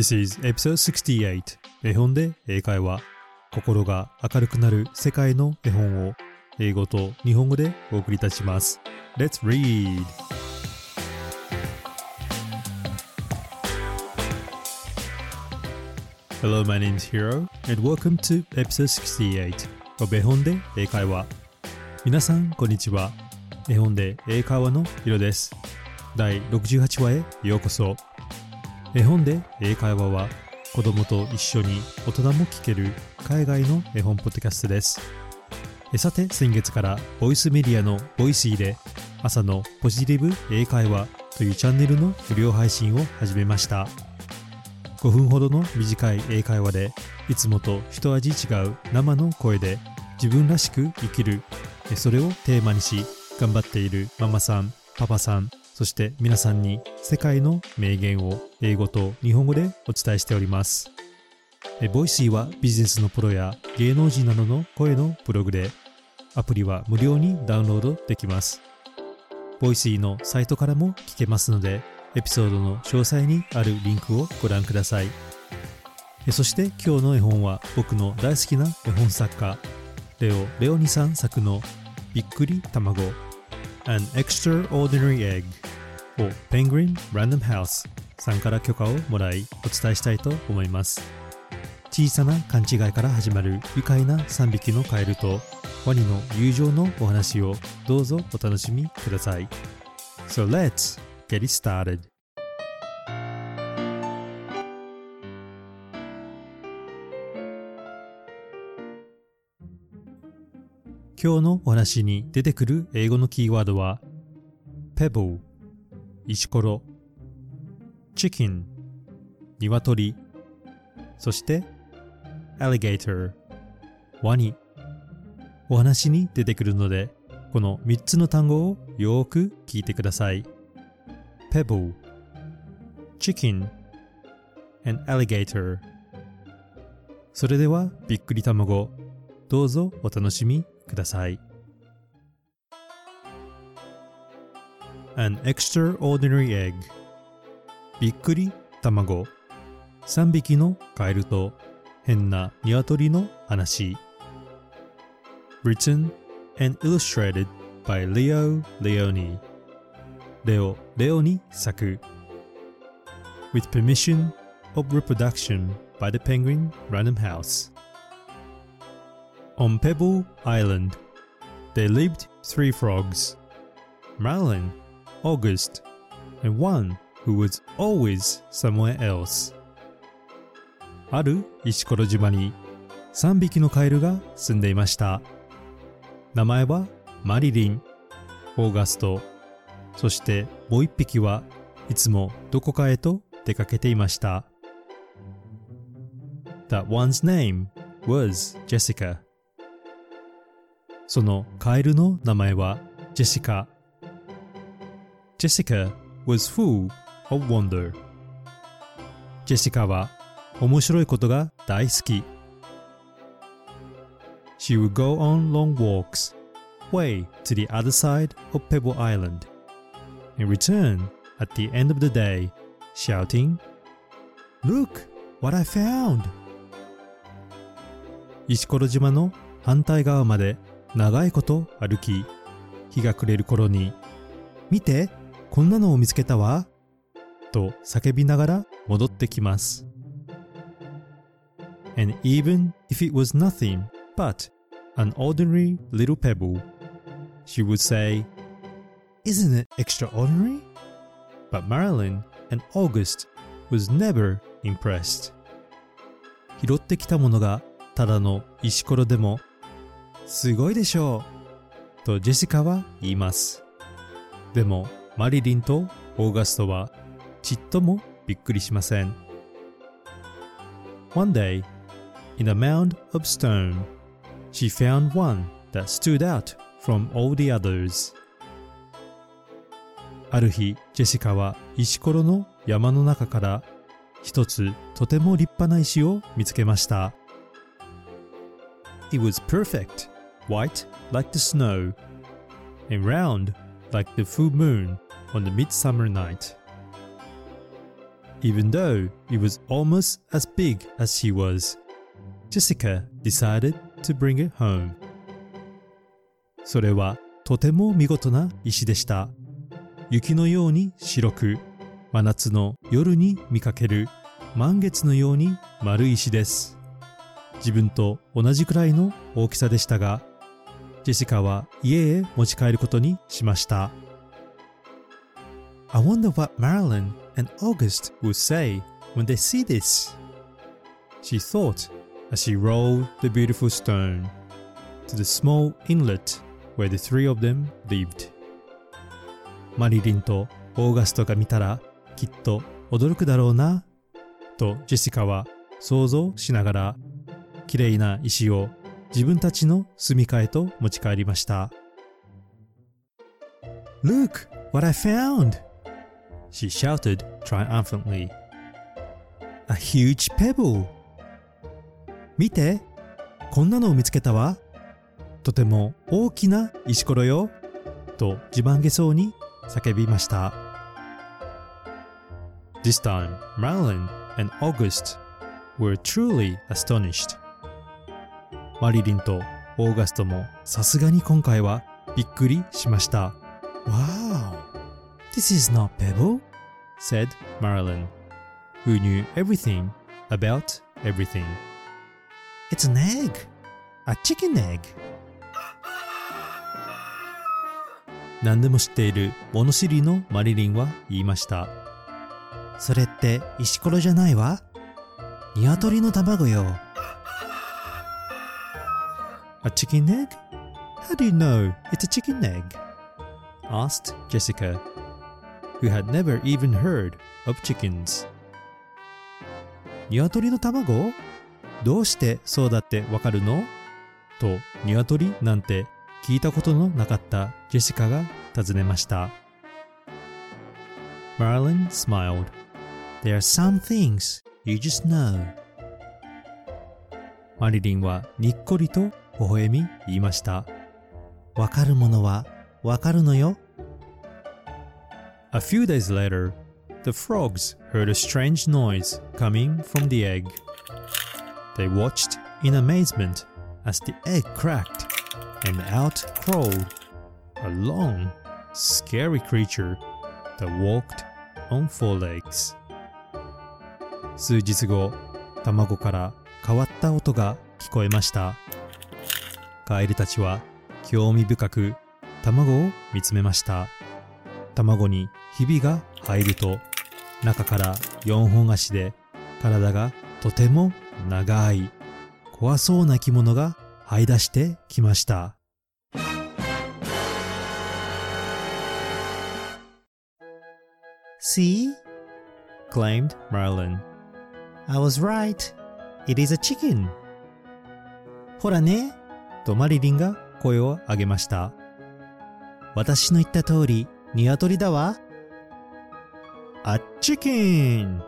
This is episode 68絵本で英会話心が明るくなる世界の絵本を英語と日本語でお送りいたします。Let's read! Hello, my name is Hiro and welcome to episode 68 of 絵本で英会話。皆さんこんにちは。絵本で英会話のヒロです。第68話へようこそ。絵本で英会話は子供と一緒に大人も聞ける海外の絵本ポッドキャストです。さて先月からボイスメディアの Voicy で朝のポジティブ英会話というチャンネルの無料配信を始めました。5分ほどの短い英会話でいつもと一味違う生の声で自分らしく生きるそれをテーマにし頑張っているママさんパパさんそして皆さんに世界の名言を。英語と日本語でお伝えしております。 Voicy はビジネスのプロや芸能人などの声のブログでアプリは無料にダウンロードできます。 Voicy のサイトからも聞けますのでエピソードの詳細にあるリンクをご覧ください。そして今日の絵本は僕の大好きな絵本作家レオ・レオニさん作のびっくり卵 An Extraordinary Egg を Penguin Random House さんから許可をもらいお伝えしたいと思います。小さな勘違いから始まる愉快な3匹のカエルとワニの友情のお話をどうぞお楽しみください。So let's get it started. 今日のお話に出てくる英語のキーワードは pebble 石ころ。チキン、ニワトリ、そして、アリゲーター、ワニ。お話に出てくるので、この3つの単語をよく聞いてください。pebble, chicken, and alligator. それでは、びっくり卵、どうぞお楽しみください。an extraordinary egg びっくり卵3匹のカエルと変な鶏の話 Written and illustrated by Leo Leoni レオ・レオニ作 With permission of reproduction by the Penguin Random House On Pebble Island, there lived three frogs Marlin, August, and one who was always somewhere else. ある石ころ島に3匹のカエルが住んでいました。名前はマリリン、オーガスト、そしてもう1匹はいつもどこかへと出かけていました。That one's name was Jessica. そのカエルの名前はジェシカ。Jessica was full of wonder. ジェシカは面白いことが大好き。She would go on long walks way to the other side of Pebble Island and return at the end of the day shouting, Look what I found! 石ころ島の反対側まで長いこと歩き日が暮れる頃に「見てこんなのを見つけたわ」と叫びながら戻ってきます And even if it was nothing but an ordinary little pebble she would say Isn't it extraordinary? But Marilyn and August was never impressed 拾ってきたものがただの石ころでもすごいでしょうとジェシカは言います。でもマリリンとオーガストはちっともびっくりしません。One day, in a mound of stone, she found one that stood out from all the others. ある日、ジェシカは石ころの山の中から一つとても立派な石を見つけました。It was perfect white like the snow, and round like the full moon on the midsummer night. Even though it was almost as big as she was. Jessica decided to bring it home. それはとても見事な石でした。雪のように白く、真夏の夜に見かける満月のように丸い石です。自分と同じくらいの大きさでしたが、ジェシカは家へ持ち帰ることにしました。I wonder what Marilyn and August would say when they see this. She thought as she rolled the beautiful stone to the small inlet where the three of them lived. マリリンとオーガストが見たらきっと驚くだろうなとジェシカは想像しながらきれいな石を自分たちの住み替えと持ち帰りました。Look what I found! She shouted triumphantly. A huge pebble! 見てこんなのを見つけたわとても大きな石ころよと自慢げそうに叫びました。This time, Marilyn and August were truly astonished. マリリンとオーガストもさすがに今回はびっくりしました。Wow! This is not pebble, said Marilyn, who knew everything about everything. It's an egg! A chicken egg! 何でも知っている物知りのマリリンは言いました。それって石ころじゃないわ。鶏の卵よ。A chicken egg? How do you know it's a chicken egg? asked Jessica, who had never even heard of chickens. ニワトリの卵？どうしてそうだってわかるの？とニワトリなんて聞いたことのなかったジェシカが尋ねました。マリリンはにっこりと微笑み言いました。わかるものはわかるのよ。A few days later, the frogs heard a strange noise coming from the egg. They watched in amazement as the egg cracked and out crawled a long, scary creature that walked on four legs. 数日後、卵から変わった音が聞こえました。カエルたちは興味深く卵を見つめました。卵にひびが入ると中から4本足で体がとても長い怖そうな生き物が這い出してきました。See? claimed Merlin. I was right. It is a chicken. ほらね、とマリリンが声を上げました。私の言った通り、鶏だわ。A chicken!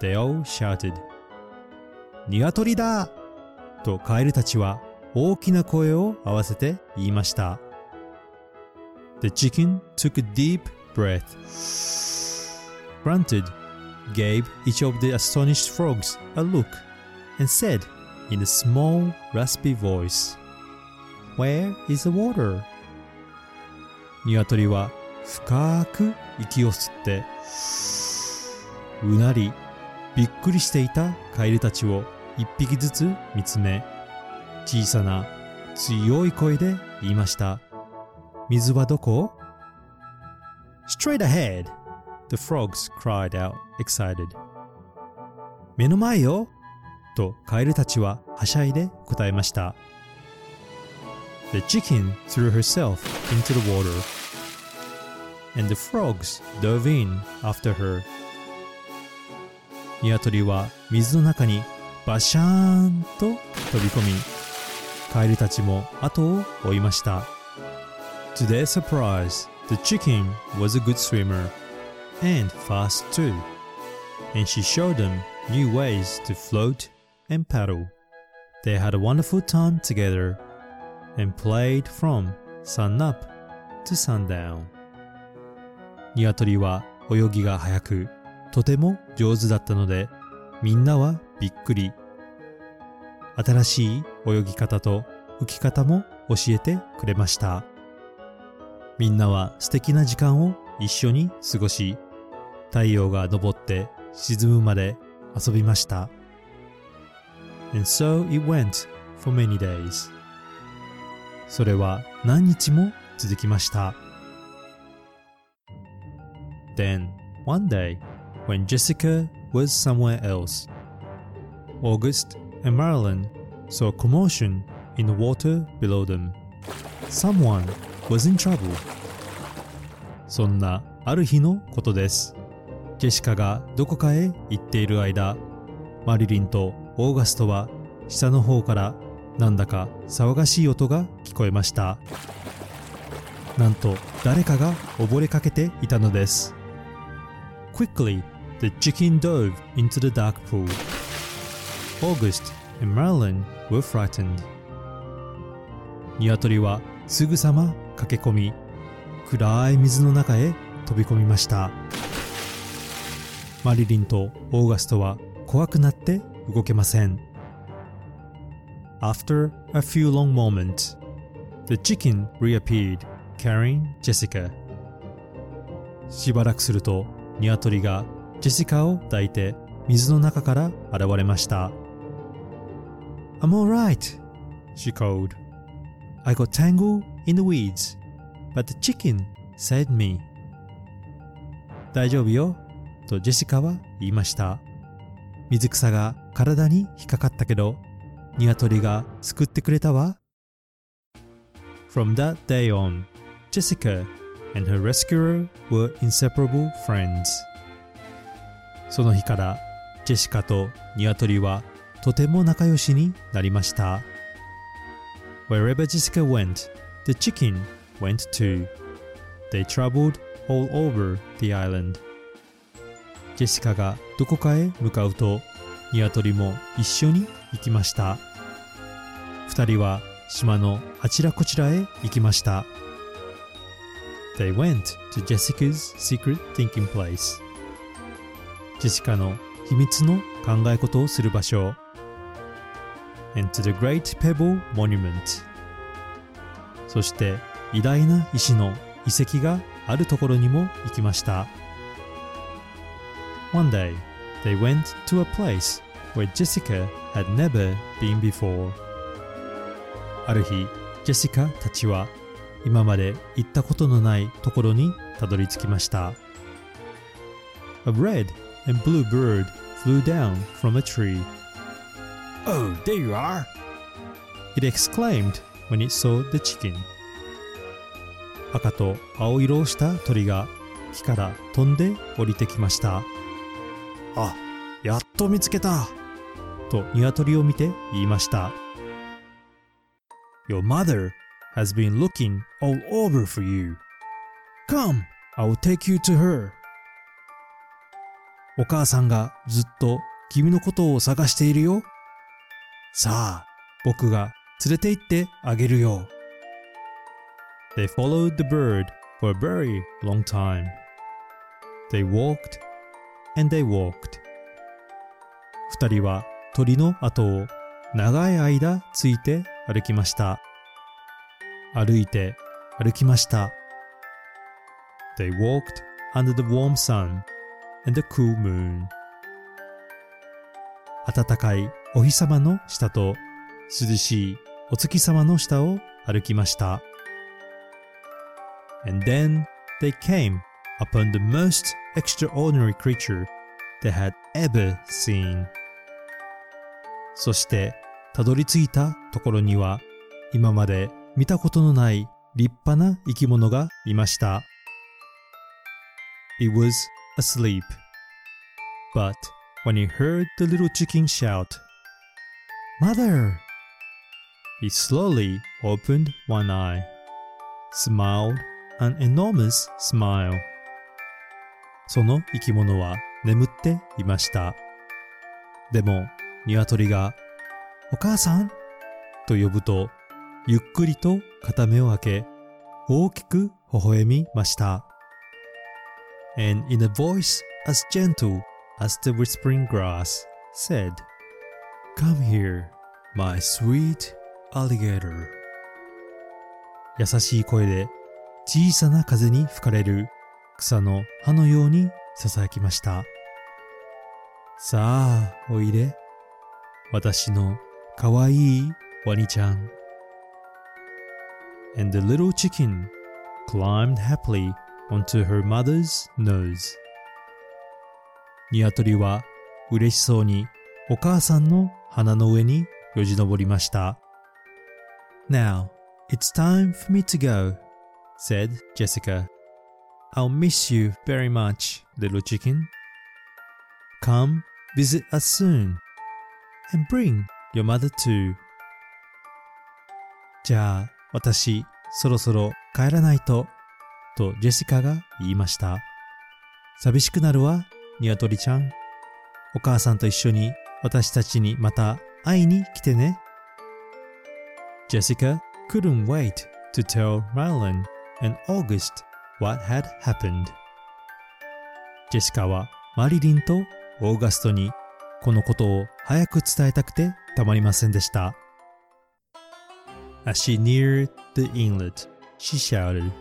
They all shouted. 鶏だとカエルたちは大きな声を合わせて言いました。The chicken took a deep breath, grunted, gave each of the astonished frogs a look, and said in a small, raspy voice, Where is the water? 鶏は深く息を吸って、うなり、びっくりしていたカエルたちを一匹ずつ見つめ、小さな強い声で言いました。水はどこ ?Straight ahead! The frogs cried out, excited. 目の前よとカエルたちははしゃいで答えました。The chicken threw herself into the water, and the frogs dove in after her. 鶏は水の中にバシャーンと飛び込み、カエルたちも後を追いました。To their surprise, the chicken was a good swimmer, and fast too, and she showed them new ways to float and paddle. They had a wonderful time together and played from sun up to sundown. 鶏は泳ぎが速く、とても上手だったので、みんなはびっくり。新しい泳ぎ方と浮き方も教えてくれました。みんなは素敵な時間を一緒に過ごし、太陽が昇って沈むまで遊びました。And so it went for many days. それは何日も続きました。Then, one day, when Jessica was somewhere else, August and Marilyn saw a commotion in the water below them. Someone was in trouble. そんなある日のことです。ジェシカがどこかへ行っている間、マリリンとオーガストは下の方からなんだか騒がしい音が聞こえました。なんと誰かが溺れかけていたのです。Quickly, the chicken dove into the dark pool. August and Marilyn were frightened. ニワトリはすぐさま駆け込み、暗い水の中へ飛び込みました。マリリンとオーガストは怖くなって動けません。After a few long moments, the chicken reappeared carrying Jessica. しばらくするとニワトリがジェシカを抱いて水の中から現れました。I'm alright, she called. I got tangled in the weeds, but the chicken saved me. 大丈夫よ、とジェシカは言いました。水草が体に引っかかったけど、ニワトリが救ってくれたわ。From that day on, Jessica and her rescuer were inseparable friends. その日からジェシカとニワトリはとても仲良しになりました。Wherever Jessica went, the chicken went too. They traveled all over the island. ジェシカがどこかへ向かうとニワトリも一緒に行きました。二人は島のあちらこちらへ行きました。They went to Jessica's secret thinking place. ジェシカの秘密の考え事をする場所 and to the Great Pebble Monument そして偉大な石の遺跡があるところにも行きました One day they went to a place where Jessica had never been before ある日ジェシカたちは今まで行ったことのないところにたどり着きました。A red and blue bird flew down from a tree. Oh, there you are! It exclaimed when it saw the chicken. 赤と青色をした鳥が木から飛んで降りてきました。あ、やっと見つけたと鶏を見て言いました。Your mother has been looking all over for you. Come, I will take you to her. お母さんがずっと君のことを探しているよ。さあ、僕が連れて行ってあげるよ。They followed the bird for a very long time. They walked and they walked. 二人は鳥の後を長い間ついて歩きました。歩いて歩きました。They walked under the warm sun and the cool moon. 暖かいお日様の下と涼しいお月様の下を歩きました。And then they came upon the most extraordinary creature they had ever seen. そしてたどり着いたところには今まで見たことのない立派な生き物がいました。It was asleep. But when he heard the little chicken shout, Mother! He slowly opened one eye, smiled an enormous smile. その生き物は眠っていました。でも、鶏が、お母さんと呼ぶと、ゆっくりと片目を開け、大きく微笑みました。And in a voice as gentle as the whispering grass, said, Come here, my sweet alligator. 優しい声で小さな風に吹かれる草の葉のように囁きました。さあ、おいで。私のかわいいワニちゃん。And the little chicken climbed happily onto her mother's nose. ニワトリは嬉しそうにお母さんの鼻の上によじ登りました。Now, it's time for me to go, said Jessica. I'll miss you very much, little chicken. Come visit us soon, and bring your mother too. じゃあ、 私、そろそろ帰らないと、とジェシカが言いました。寂しくなるわ、ニワトリちゃん。お母さんと一緒に私たちにまた会いに来てね。Jessica couldn't wait to tell Marilyn and August what had happened. ジェシカはマリリンとオーガストにこのことを早く伝えたくてたまりませんでした。As she neared the inlet, she shouted,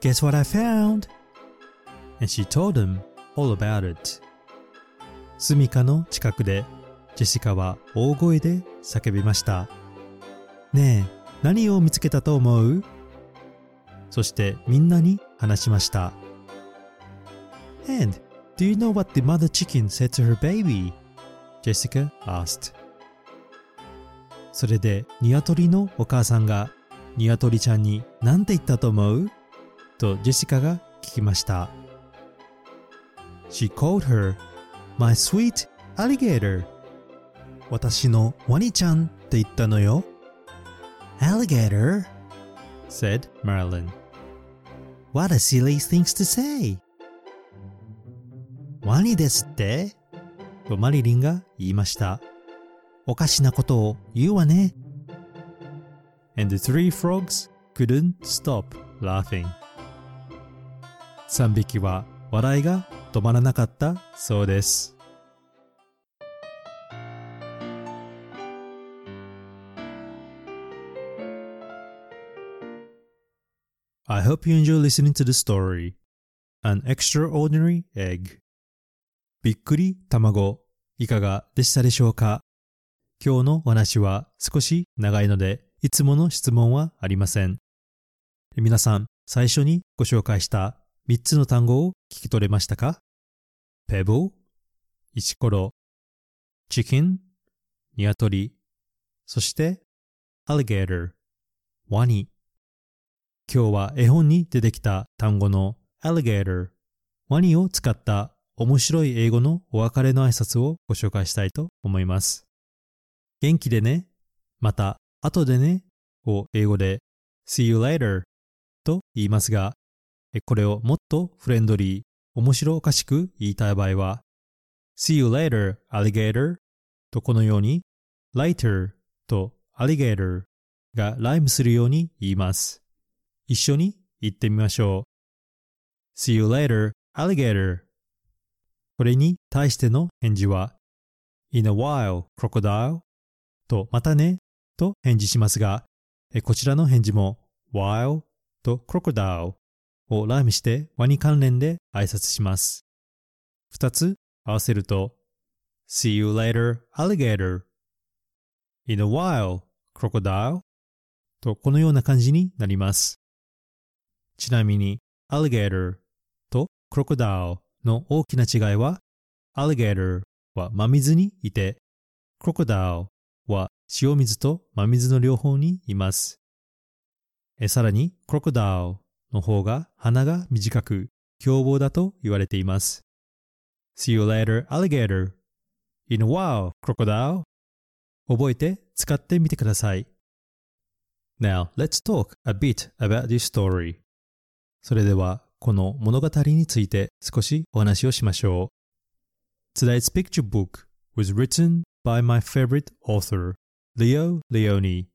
Guess what I found? And she told them all about it. スミカの近くでジェシカは大声で叫びました。ねえ、何を見つけたと思うそしてみんなに話しました。And, do you know what the mother chicken said to her baby? Jessica asked. それでニワトリのお母さんがニワトリちゃんに何て言ったと思う？とジェシカが聞きました。She called her my sweet alligator 私のワニちゃんって言ったのよ。Alligator? said Marilyn. What a silly things to say! ワニですって？とマリリンが言いました。おかしなことを言うわね。And the three frogs couldn't stop laughing. 3匹は笑いが止まらなかったそうです。I hope you enjoy listening to the story. An Extraordinary Egg びっくり卵いかがでしたでしょうか今日のお話は少し長いのでいつもの質問はありません。皆さん最初にご紹介した3つの単語を聞き取れましたか ?pebble、石ころ、chicken、ニワトリ、そして alligator、ワニ。今日は絵本に出てきた単語の alligator、ワニを使った面白い英語のお別れの挨拶をご紹介したいと思います。元気でね、また後でねを英語で see you later と言いますが、これをもっとフレンドリー、面白おかしく言いたい場合は see you later alligator とこのように later と alligator がライムするように言います。一緒に言ってみましょう。See you later, alligator. これに対しての返事は In a while, crocodile とまたねと返事しますが、こちらの返事も while と crocodile をライムしてワニ関連で挨拶します。二つ合わせると See you later, alligator. In a while, crocodile とこのような感じになります。ちなみに、alligator と crocodile の大きな違いは、alligator は真水にいて、crocodile は塩水と真水の両方にいます。さらに、crocodile の方が鼻が短く凶暴だと言われています。See you later, alligator. In a while, crocodile. 覚えて使ってみてください。Now, let's talk a bit about this story. それではこの物語について少しお話をしましょう。Today's picture book was written by my favorite author, Leo Leone,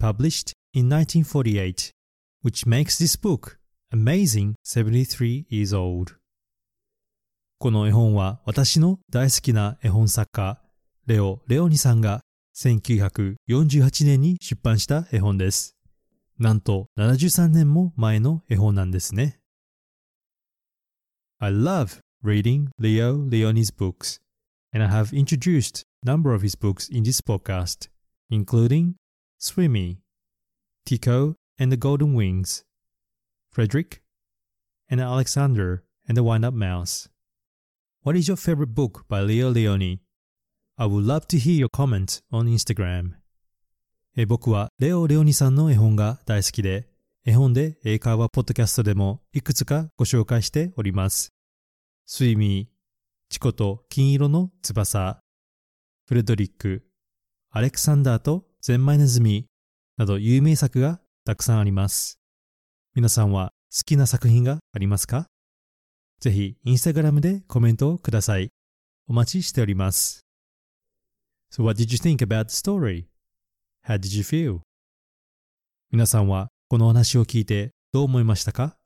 published in 1948, which makes this book amazing 73 years old. この絵本は私の大好きな絵本作家、レオ・レオニさんが1948年に出版した絵本です。なんと73年も前の絵本なんですね。I love reading Leo Leoni's books, and I have introduced a number of his books in this podcast, including Swimmy, Tico and the Golden Wings, Frederick, and Alexander and the Wind Up Mouse. What is your favorite book by Leo Leoni? I would love to hear your comments on Instagram. え僕はレオ・レオニさんの絵本が大好きで、絵本で英会話ポッドキャストでもいくつかご紹介しております。スイミー、 チコと金色の翼、フレドリック、アレクサンダーとゼンマイネズミなど有名作がたくさんあります。皆さんは好きな作品がありますか？ぜひインスタグラムでコメントをください。お待ちしております。So what did you think about the story? How did you feel? 皆さんはこの話を聞いてどう思いましたか？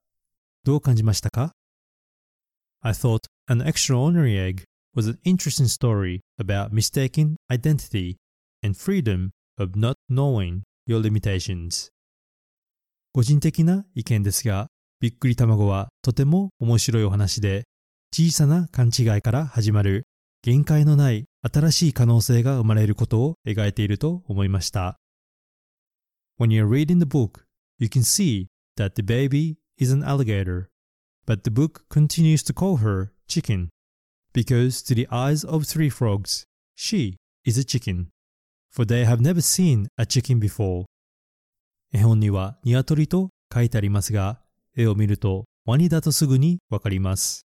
どう感じましたか？I thought An Extraordinary Egg was an interesting story about mistaken identity and freedom of not knowing your limitations. 個人的な意見ですが、びっくり卵はとても面白いお話で、小さな勘違いから始まる限界のない新しい可能性が生まれることを描いていると思いました。When you're reading the book, you can see that the baby is an alligator, but the book continues to call her chicken, because to the eyes of three frogs, she is a chicken, for they have never seen a chicken before. 絵本には鶏と書いてありますが、絵を見るとワニだとすぐにわかります。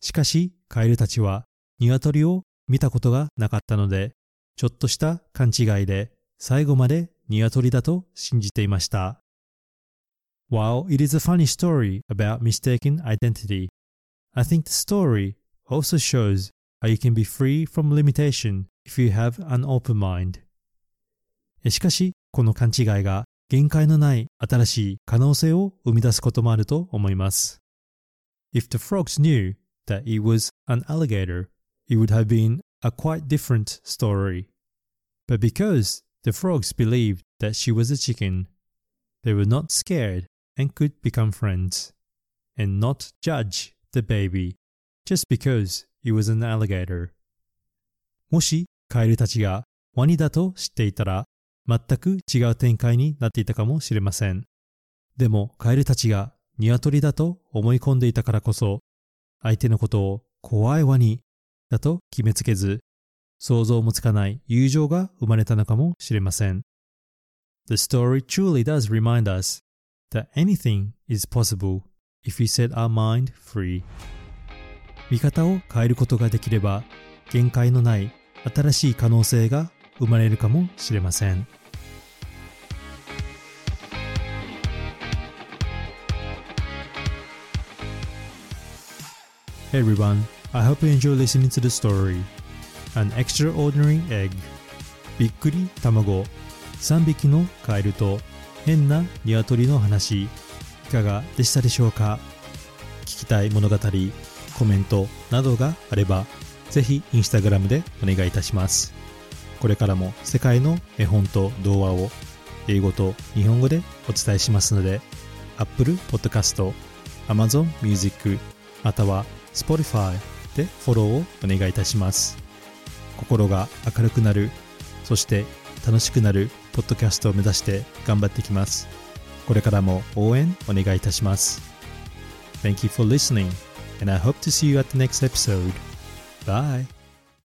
しかし、カエルたちは鶏を見たことがなかったので、ちょっとした勘違いで最後まで鶏だと信じていました。While it is a funny story about mistaken identity, I think the story also shows how you can be free from limitation if you have an open mind. しかし、この勘違いが限界のない新しい可能性を生み出すこともあると思います。If the frogs knew that it was an alligator, it would have been a quite different story. But because the frogs believed that she was a chicken, they were not scared and could become friends, and not judge the baby just because it was an alligator. もしカエルたちがワニだと知っていたら全く違う展開になっていたかもしれません。でもカエルたちが鶏だと思い込んでいたからこそ、相手のことを怖いワニだと決めつけず、想像もつかない友情が生まれたのかもしれません。The story truly does remind us that anything is possible if we set our mind free. 見方を変えることができれば、限界のない新しい可能性が生まれるかもしれません。Hey everyone, I hope you enjoy listening to the story. An Extraordinary Egg びっくり卵3匹のカエルと変な鶏の話かがでしたでしょうか？聞きたい物語コメントなどがあればぜひインスタグラムでお願いいたしますこれからも世界の絵本と童話を英語と日本語でお伝えしますので Apple Podcast、Amazon Music または Spotify でフォローをお願いいたします。心が明るくなる、そして楽しくなるポッドキャストを目指して頑張っていきます。これからも応援お願いいたします。Thank you for listening, and I hope to see you at the next episode. Bye!